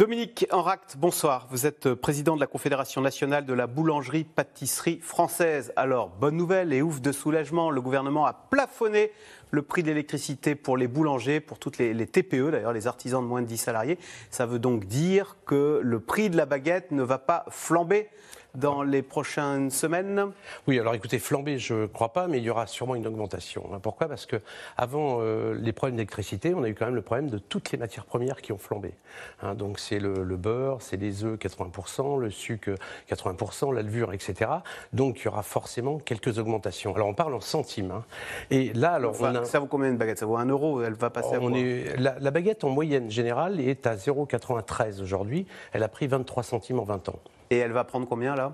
Dominique Enract, bonsoir. Vous êtes président de la Confédération nationale de la boulangerie-pâtisserie française. Alors, bonne nouvelle et ouf de soulagement, le gouvernement a plafonné le prix de l'électricité pour les boulangers, pour toutes les, TPE, d'ailleurs les artisans de moins de 10 salariés. Ça veut donc dire que le prix de la baguette ne va pas flamber dans les prochaines semaines Oui, alors écoutez, flamber, je ne crois pas, mais il y aura sûrement une augmentation. Hein. Pourquoi? Parce que avant euh, les problèmes d'électricité, on a eu quand même le problème de toutes les matières premières qui ont flambé. Hein. donc c'est le, beurre, c'est les œufs 80%, le sucre 80%, la levure, etc. Donc il y aura forcément quelques augmentations. Alors on parle en centimes. Hein. Et là, alors ça vaut combien une baguette? Ça vaut un euro Elle va passer à est... la, la baguette en moyenne générale est à 0,93 aujourd'hui. Elle a pris 23 centimes en 20 ans. Et elle va prendre combien là?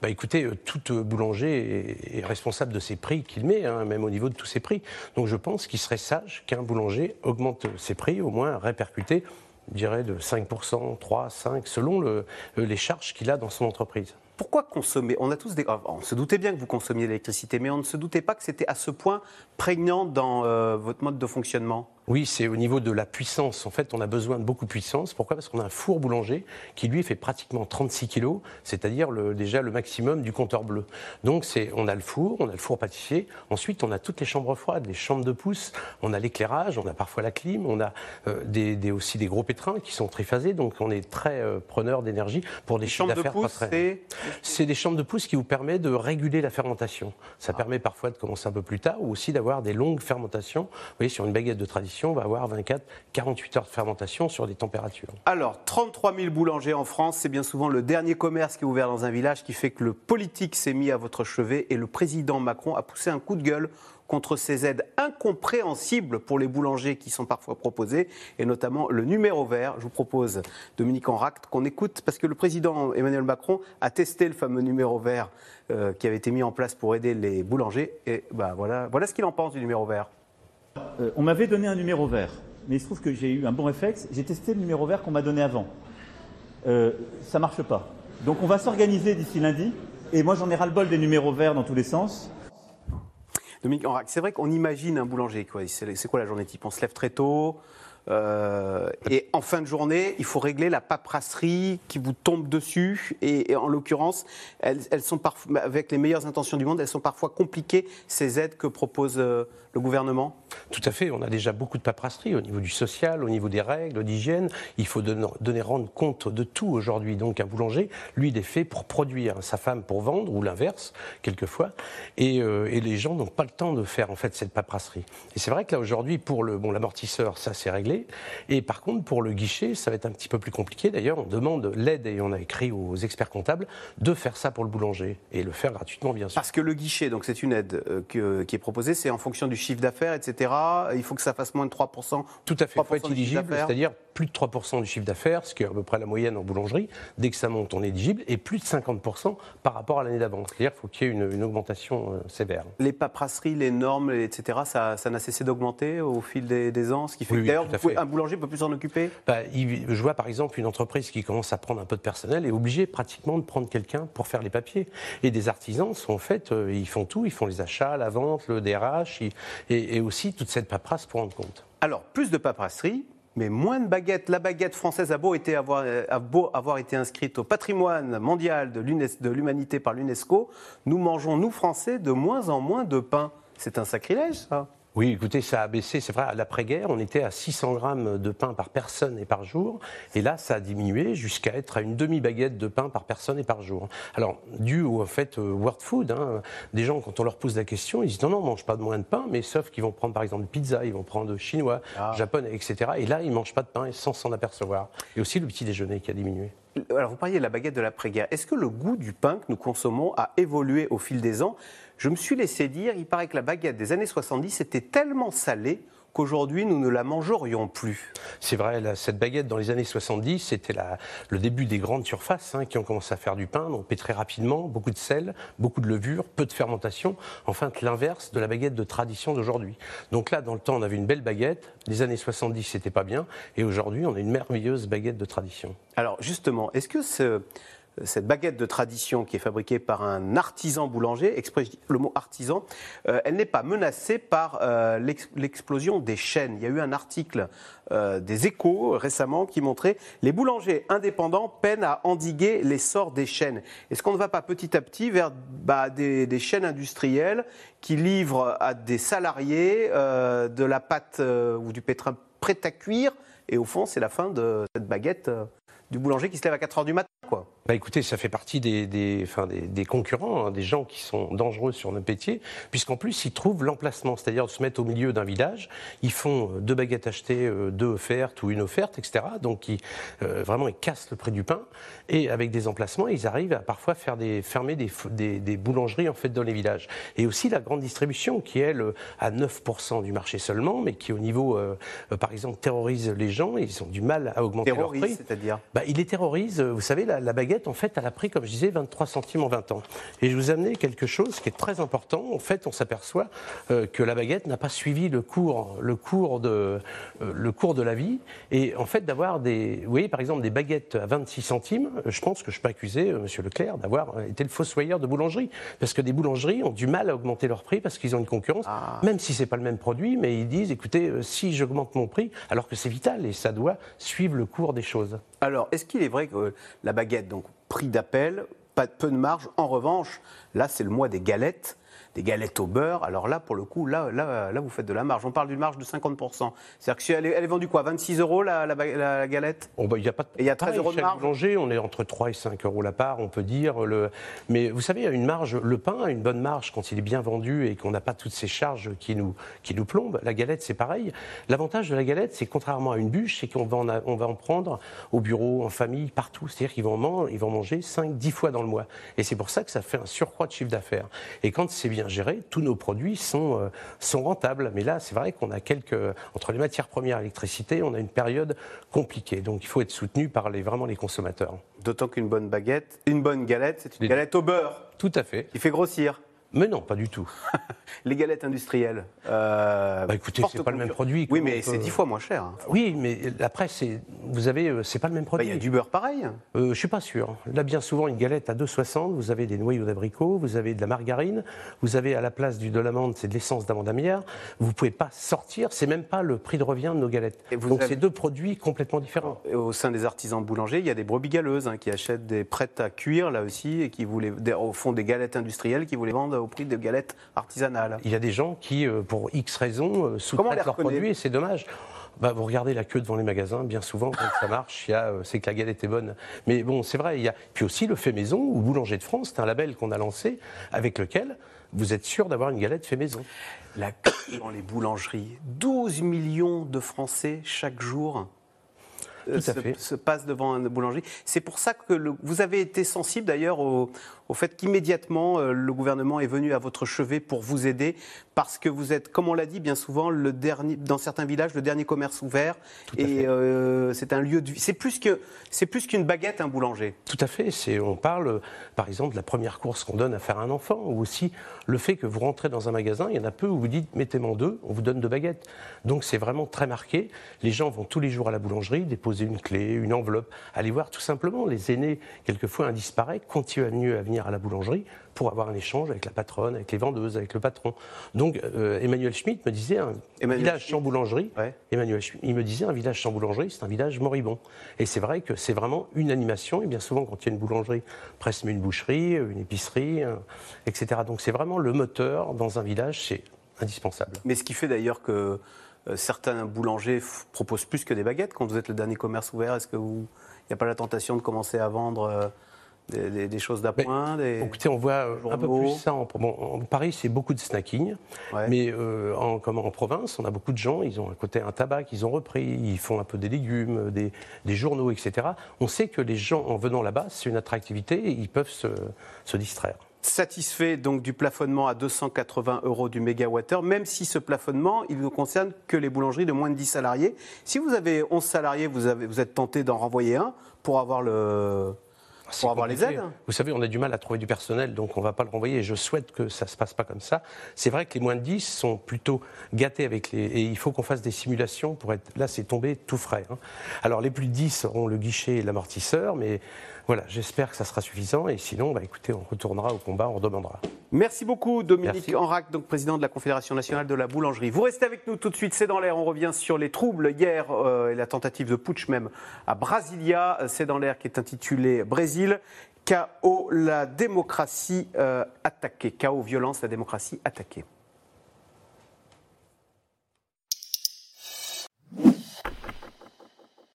Bah Écoutez, euh, tout euh, boulanger est, responsable de ses prix qu'il met, hein, même au niveau de tous ses prix. Donc je pense qu'il serait sage qu'un boulanger augmente ses prix, au moins répercuté, je dirais de 5%, 3, 5, selon le, euh, les charges qu'il a dans son entreprise. Pourquoi consommer? On a tous des... On se doutait bien que vous consommiez l'électricité, mais on ne se doutait pas que c'était à ce point prégnant dans votre mode de fonctionnement? Oui, c'est au niveau de la puissance. En fait, on a besoin de beaucoup de puissance. Pourquoi? Parce qu'on a un four boulanger qui, lui, fait pratiquement 36 kg, c'est-à-dire déjà le maximum du compteur bleu. Donc, on a le four, on a le four pâtissier. Ensuite, on a toutes les chambres froides, les chambres de pouce. On a l'éclairage, on a parfois la clim, on a euh, des, aussi des gros pétrins qui sont triphasés. Donc, on est très euh, preneur d'énergie pour des chambres d'affaires pas très... C'est des chambres de pouce qui vous permettent de réguler la fermentation. Ça ah. permet parfois de commencer un peu plus tard ou aussi d'avoir des longues fermentations. Vous voyez, sur une baguette de tradition, on va avoir 24, 48 heures de fermentation sur des températures. Alors, 33 000 boulangers en France, c'est bien souvent le dernier commerce qui est ouvert dans un village qui fait que le politique s'est mis à votre chevet et le président Macron a poussé un coup de gueule contre ces aides incompréhensibles pour les boulangers qui sont parfois proposées, et notamment le numéro vert. Je vous propose, Dominique Enract, qu'on écoute, parce que le président Emmanuel Macron a testé le fameux numéro vert euh, qui avait été mis en place pour aider les boulangers, et bah, voilà, voilà ce qu'il en pense du numéro vert. Euh, on m'avait donné un numéro vert, mais il se trouve que j'ai eu un bon réflexe. J'ai testé le numéro vert qu'on m'a donné avant. Euh, ça marche pas. Donc on va s'organiser d'ici lundi. Et moi, j'en ai ras-le-bol des numéros verts dans tous les sens. Dominique, c'est vrai qu'on imagine un boulanger. C'est quoi la journée type? On se lève très tôt, euh, et en fin de journée, il faut régler la paperasserie qui vous tombe dessus. Et, en l'occurrence, elles, sont parfois, avec les meilleures intentions du monde, elles sont parfois compliquées, ces aides que propose euh, le gouvernement Tout à fait. On a déjà beaucoup de paperasserie au niveau du social, au niveau des règles, d'hygiène. Il faut donner, rendre compte de tout aujourd'hui. Donc un boulanger, lui, il est fait pour produire, sa femme pour vendre, ou l'inverse, quelquefois. Et, euh, et les gens n'ont pas le temps de faire en fait cette paperasserie. Et c'est vrai que là aujourd'hui, pour le bon l'amortisseur, ça c'est réglé. Et par contre, pour le guichet, ça va être un petit peu plus compliqué. D'ailleurs, on demande l'aide, et on a écrit aux experts comptables, de faire ça pour le boulanger et le faire gratuitement, bien sûr. Parce que le guichet, donc c'est une aide euh, qui est proposée, c'est en fonction du chiffre d'affaires, etc. Il faut que ça fasse moins de 3%. Tout à fait, il faut être éligible, c'est-à-dire plus de 3% du chiffre d'affaires, ce qui est à peu près la moyenne en boulangerie. Dès que ça monte, on est éligible, et plus de 50% par rapport à l'année d'avant. C'est-à-dire qu'il faut qu'il y ait une, augmentation euh, sévère. Les paperasseries, les normes, etc., ça, n'a cessé d'augmenter au fil des, ans, ce qui fait que d'ailleurs, un boulanger peut plus s'en occuper? Bah, Je vois par exemple une entreprise qui commence à prendre un peu de personnel est obligée pratiquement de prendre quelqu'un pour faire les papiers. Et des artisans sont en fait, euh, ils font tout, ils font les achats, la vente, le DRH, et, et aussi toute cette paperasse pour rendre compte. Alors, plus de paperasserie, mais moins de baguettes. La baguette française a beau, avoir, a beau avoir été inscrite au patrimoine mondial de l'humanité par l'UNESCO, nous mangeons, nous Français, de moins en moins de pain. C'est un sacrilège, ça. Oui, écoutez, ça a baissé. C'est vrai, à l'après-guerre, on était à 600 grammes de pain par personne et par jour. Et là, ça a diminué jusqu'à être à une demi-baguette de pain par personne et par jour. Alors, dû au fait euh, World Food, hein, des gens, quand on leur pose la question, ils disent non, non, on mange pas de moins de pain, mais sauf qu'ils vont prendre par exemple pizza, ils vont prendre chinois, ah. japonais, etc. Et là, ils mangent pas de pain sans s'en apercevoir. Et aussi le petit déjeuner qui a diminué. Alors, vous parliez de la baguette de l'après-guerre. Est-ce que le goût du pain que nous consommons a évolué au fil des ans? Je me suis laissé dire, il paraît que la baguette des années 70 était tellement salée qu'aujourd'hui nous ne la mangerions plus. C'est vrai, cette baguette dans les années 70, c'était le début des grandes surfaces hein, qui ont commencé à faire du pain, donc très rapidement, beaucoup de sel, beaucoup de levure, peu de fermentation, enfin l'inverse de la baguette de tradition d'aujourd'hui. Donc là, dans le temps, on avait une belle baguette, les années 70, c'était pas bien, et aujourd'hui, on a une merveilleuse baguette de tradition. Alors justement, est-ce que ce, cette baguette de tradition qui est fabriquée par un artisan boulanger, le mot artisan, euh, elle n'est pas menacée par euh, l'explosion des chaînes. Il y a eu un article euh, des échos récemment qui montrait les boulangers indépendants peinent à endiguer l'essor des chaînes. Est-ce qu'on ne va pas petit à petit vers bah, des, chaînes industrielles qui livrent à des salariés de la pâte ou du pétrin prêt à cuire? Et au fond, c'est la fin de cette baguette du boulanger qui se lève à 4 heures du matin. Quoi. Bah écoutez, ça fait partie des, des, enfin des, des concurrents, hein, des gens qui sont dangereux sur notre métier, puisqu'en plus ils trouvent l'emplacement, c'est-à-dire de se mettre au milieu d'un village. Ils font euh, deux baguettes achetées, euh, deux offertes ou une offerte, etc. Donc ils, euh, vraiment ils cassent le prix du pain et avec des emplacements, ils arrivent à parfois faire des, fermer des, des, boulangeries en fait dans les villages. Et aussi la grande distribution qui elle à 9% du marché seulement, mais qui au niveau, par exemple, terrorise les gens. Ils ont du mal à augmenter leur prix. c'est-à-dire? Bah, Ils les terrorisent. Vous savez, la, la baguette en fait, elle a pris, comme je disais, 23 centimes en 20 ans. Et je vous ai amené quelque chose qui est très important. En fait, on s'aperçoit euh, que la baguette n'a pas suivi le cours, le cours de, euh, le cours de la vie. Et en fait, d'avoir des, vous voyez, par exemple, des baguettes à 26 centimes, je pense que je peux accuser M. Monsieur Leclerc d'avoir été le fossoyeur de boulangerie, parce que des boulangeries ont du mal à augmenter leur prix parce qu'ils ont une concurrence, ah. même si c'est pas le même produit, mais ils disent, écoutez, euh, si j'augmente mon prix, alors que c'est vital et ça doit suivre le cours des choses. Alors, est-ce qu'il est vrai que la baguette, donc prix d'appel, pas peu de marge? En revanche, là, c'est le mois des galettes des galettes au beurre. Alors là, pour le coup, là, là, là vous faites de la marge. On parle d'une marge de 50%. C'est-à-dire que si elle, est, vendue quoi 26 euros la, la, galette? Oh bah, y a pas Et il y a 13 euros de marge On est entre 3 et 5 euros la part, on peut dire. Le... Mais vous savez, il y a une marge. Le pain a une bonne marge quand il est bien vendu et qu'on n'a pas toutes ces charges qui nous, qui nous plombent. La galette, c'est pareil. L'avantage de la galette, c'est contrairement à une bûche, c'est qu'on va, en on va en prendre au bureau, en famille, partout. C'est-à-dire qu'ils vont, manger 5, 10 fois dans le mois. Et c'est pour ça que ça fait un surcroît de chiffre d'affaires. Et quand c'est bien géré, tous nos produits sont, euh, sont rentables. Mais là, c'est vrai qu'on a quelques. Entre les matières premières et l'électricité, on a une période compliquée. Donc il faut être soutenu par les, vraiment les consommateurs. D'autant qu'une bonne baguette, une bonne galette, c'est une galette au beurre. Tout à fait. Qui fait grossir. Mais non, pas du tout. les galettes industrielles. Euh, bah écoutez, c'est pas le même produit. Oui, mais c'est dix fois moins cher. Hein. Oui, mais après, c'est, vous avez, euh, c'est pas le même produit. Bah, il y a du beurre pareil. Euh, je suis pas sûr. Là, bien souvent, une galette à 2,60, vous avez des noyaux d'abricot, vous avez de la margarine, vous avez à la place du de l'amande, c'est de l'essence d'amande amière. Vous pouvez pas sortir, c'est même pas le prix de revient de nos galettes. Donc c'est deux produits complètement différents. au sein des artisans boulangers, il y a des brebis galeuses hein, qui achètent des prêtes à cuire là aussi et qui voulaient, au fond des galettes industrielles qui voulaient vendre au prix de galettes artisanales. Il y a des gens qui, euh, pour X raisons, euh, sous-traitent leurs produits et c'est dommage. Bah, vous regardez la queue devant les magasins, bien souvent, quand ça marche, euh, c'est que la galette est bonne. Mais bon, c'est vrai, il y a. Puis aussi le fait maison, ou Boulanger de France, c'est un label qu'on a lancé, avec lequel vous êtes sûr d'avoir une galette fait maison. La queue dans les boulangeries, 12 millions de Français chaque jour se, passe devant un boulanger. C'est pour ça que vous avez été sensible d'ailleurs au, fait qu'immédiatement euh, le gouvernement est venu à votre chevet pour vous aider, parce que vous êtes, comme on l'a dit bien souvent, le dernier, dans certains villages, le dernier commerce ouvert. et euh, c'est un lieu de vie. C'est plus que c'est plus qu'une baguette, un boulanger. Tout à fait. C'est on parle, par exemple, de la première course qu'on donne à faire un enfant, ou aussi le fait que vous rentrez dans un magasin, il y en a peu où vous dites mettez-moi deux, on vous donne deux baguettes. Donc c'est vraiment très marqué. Les gens vont tous les jours à la boulangerie déposer une clé, une enveloppe, aller voir tout simplement les aînés, quelquefois indisparés, continuent à venir à la boulangerie pour avoir un échange avec la patronne, avec les vendeuses, avec le patron. Donc euh, Emmanuel Schmitt me disait un village sans boulangerie. Emmanuel il me disait un village sans boulangerie, c'est un village moribond. Et c'est vrai que c'est vraiment une animation. Et bien souvent, quand il y a une boulangerie, presque une boucherie, une épicerie, etc. Donc c'est vraiment le moteur dans un village, c'est indispensable. Mais ce qui fait d'ailleurs que euh, certains boulangers proposent plus que des baguettes. Quand vous êtes le dernier commerce ouvert, est-ce qu'il n'y a pas la tentation de commencer à vendre euh, des, choses d'appoint Écoutez, on voit euh, un peu plus ça. En, Paris, c'est beaucoup de snacking. Mais en, comme en province, on a beaucoup de gens, ils ont un côté un tabac qu'ils ont repris, ils font un peu des légumes, des, journaux, etc. On sait que les gens, en venant là-bas, c'est une attractivité et ils peuvent se distraire. satisfait donc du plafonnement à 280 euros du mégawattheure, même si ce plafonnement, il ne concerne que les boulangeries de moins de 10 salariés. Si vous avez 11 salariés, vous, avez, vous êtes tenté d'en renvoyer un pour avoir le, pour avoir les aides Vous savez, on a du mal à trouver du personnel, donc on ne va pas le renvoyer. je souhaite que ça ne se passe pas comme ça. C'est vrai que les moins de 10 sont plutôt gâtés avec les. Et il faut qu'on fasse des simulations pour être. Là, c'est tombé tout frais. Hein. Alors, les plus de 10 auront le guichet et l'amortisseur, mais voilà, j'espère que ça sera suffisant. Et sinon, bah, écoutez, on retournera au combat, on redemandera. Merci beaucoup, Dominique Enrac, donc président de la Confédération nationale de la boulangerie. Vous restez avec nous tout de suite, c'est dans l'air. On revient sur les troubles hier euh, et la tentative de putsch même à Brasilia. C'est dans l'air qui est intitulé Brésil. Chaos, la démocratie euh, attaquée. Chaos, violence, la démocratie attaquée.